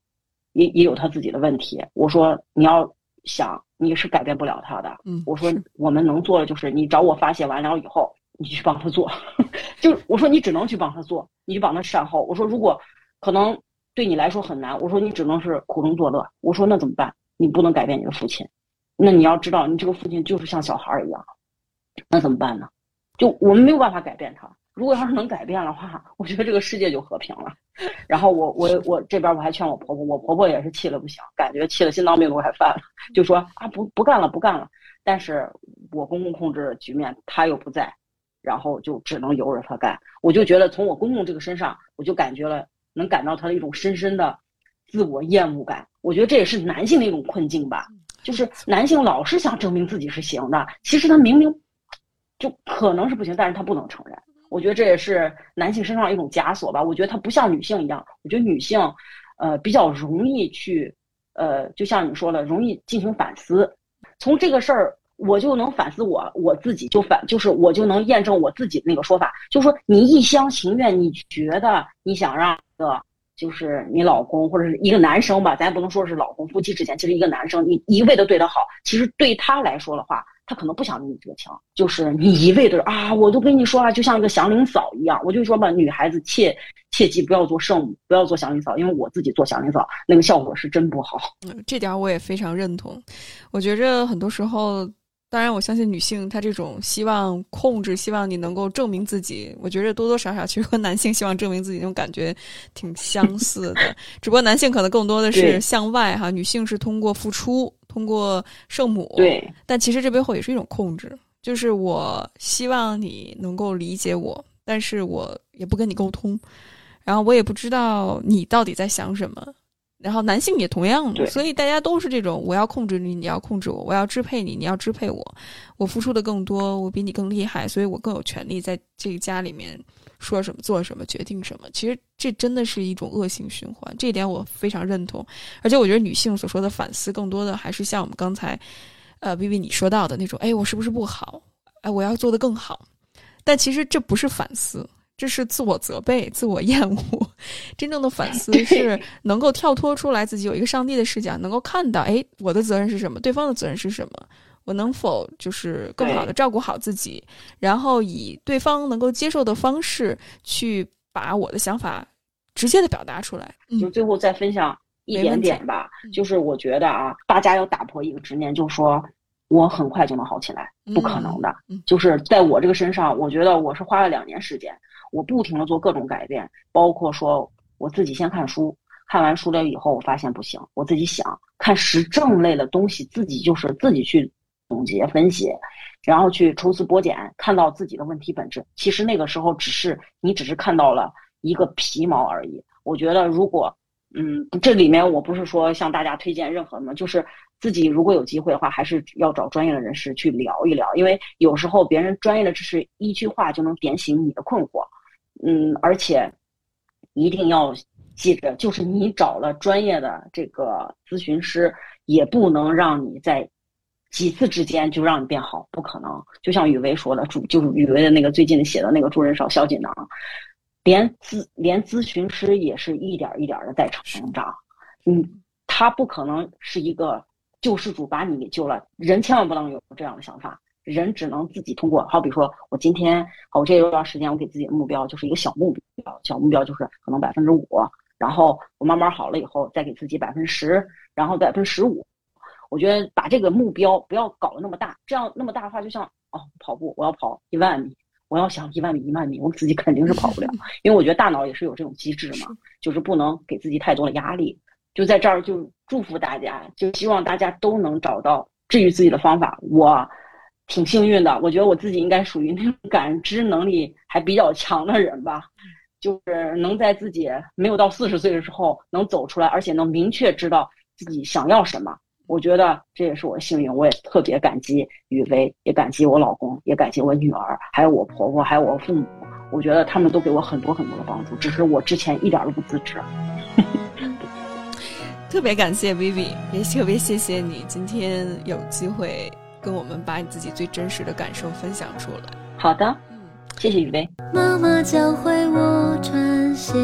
也也有他自己的问题。我说你要想你是改变不了他的。嗯，我说我们能做的就是你找我发泄完了以后，你去帮他做。就我说你只能去帮他做，你去帮他善后。我说如果可能对你来说很难，我说你只能是苦中作乐。我说那怎么办？你不能改变你的父亲。那你要知道，你这个父亲就是像小孩儿一样，那怎么办呢？就我们没有办法改变他。如果要是能改变的话，我觉得这个世界就和平了。然后我我我这边我还劝我婆婆，我婆婆也是气了不行，感觉气的心脏病都快犯了，就说啊不不干了不干了。但是我公公控制局面，他又不在，然后就只能由着他干。我就觉得从我公公这个身上，我就感觉了，能感到他的一种深深的自我厌恶感。我觉得这也是男性的一种困境吧。就是男性老是想证明自己是行的，其实他明明就可能是不行，但是他不能承认。我觉得这也是男性身上一种枷锁吧。我觉得他不像女性一样，我觉得女性，呃，比较容易去，呃，就像你说的，容易进行反思。从这个事儿，我就能反思我我自己，就反就是我就能验证我自己那个说法，就是说你一厢情愿，你觉得你想让个。就是你老公或者是一个男生吧，咱也不能说是老公，夫妻之间其实一个男生，你一味的对他好，其实对他来说的话，他可能不想跟你这个情，就是你一味的啊，我都跟你说了，就像一个祥林嫂一样，我就说吧，女孩子切切记不要做圣母，不要做祥林嫂，因为我自己做祥林嫂那个效果是真不好。这点我也非常认同，我觉着很多时候。当然，我相信女性她这种希望控制，希望你能够证明自己，我觉得多多少少其实和男性希望证明自己那种感觉挺相 似的。只不过男性可能更多的是向外哈，女性是通过付出，通过圣母。对。但其实这背后也是一种控制，就是我希望你能够理解我，但是我也不跟你沟通，然后我也不知道你到底在想什么。然后男性也同样的，所以大家都是这种，我要控制你，你要控制我，我要支配你，你要支配我，我付出的更多，我比你更厉害，所以我更有权利在这个家里面说什么、做什么、决定什么。其实这真的是一种恶性循环，这一点我非常认同。而且我觉得女性所说的反思，更多的还是像我们刚才，呃，B B 你说到的那种，哎，我是不是不好？哎，我要做的更好。但其实这不是反思。这是自我责备、自我厌恶。真正的反思 是能够跳脱出来，自己有一个上帝的视角，能够看到，哎，我的责任是什么？对方的责任是什么？我能否就是更好的照顾好自己，然后以对方能够接受的方式去把我的想法直接的表达出来？就最后再分享一点点吧。就是我觉得啊，大家要打破一个执念，就是说我很快就能好起来，不可能的。就是在我这个身上，我觉得我是花了两年时间。我不停的做各种改变，包括说我自己先看书，看完书了以后，我发现不行，我自己想看时政类的东西，自己就是自己去总结分析，然后去抽丝剥茧，看到自己的问题本质。其实那个时候只是你只是看到了一个皮毛而已。我觉得如果，嗯，这里面我不是说向大家推荐任何什么，就是自己如果有机会的话，还是要找专业的人士去聊一聊，因为有时候别人专业的知识一句话就能点醒你的困惑。嗯，而且一定要记着，就是你找了专业的这个咨询师，也不能让你在几次之间就让你变好，不可能。就像雨薇说的，主就是雨薇的那个最近写的那个助人少小锦囊，连咨连咨询师也是一点一点的在成长。嗯，他不可能是一个。救世主把你给救了，人千万不能有这样的想法，人只能自己通过。好比说，我今天，好，我这一段时间，我给自己的目标就是一个小目标，小目标就是可能百分之五，然后我慢慢好了以后，再给自己百分之十，然后百分之十五。我觉得把这个目标不要搞得那么大，这样那么大的话，就像哦，跑步，我要跑一万米，我要想一万米一万米，我自己肯定是跑不了，因为我觉得大脑也是有这种机制嘛，就是不能给自己太多的压力。就在这儿，就祝福大家，就希望大家都能找到治愈自己的方法。我挺幸运的，我觉得我自己应该属于那种 感知能力还比较强的人吧，就是能在自己没有到四十岁的时候能走出来，而且能明确知道自己想要什么。我觉得这也是我幸运，我也特别感激雨薇，也感激我老公，也感激我女儿，还有我婆婆，还有我父母。我觉得他们都给我很多很多的帮助，只是我之前一点都不自知。特别感谢 Vivi，也特别谢谢你今天有机会跟我们把你自己最真实的感受分享出来。好的，嗯，谢谢雨薇。妈妈教会我穿鞋，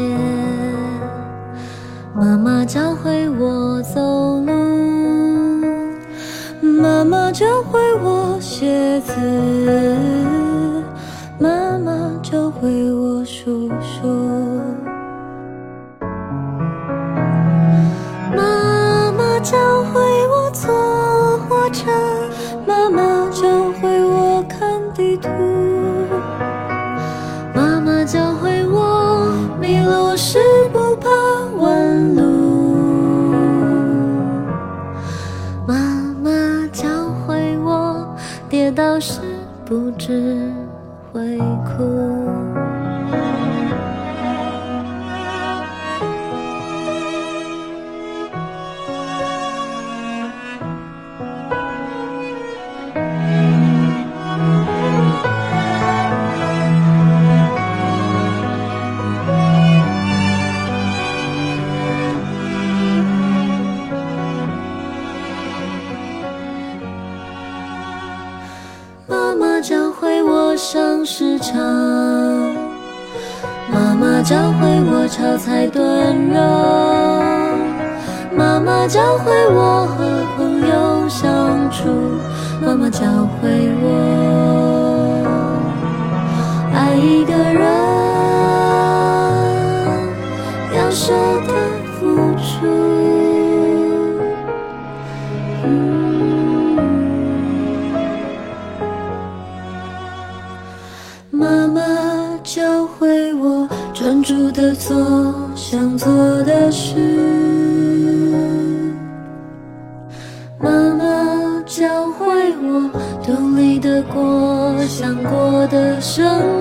妈妈教会我走路，妈妈教会我写字，妈妈教会我数数。妈妈教不知教会我上市场，妈妈教会我炒菜炖肉，妈妈教会我和朋友相处，妈妈教会我爱一个人要舍专注的做想做的事，妈妈教会我独立的过想过的生活。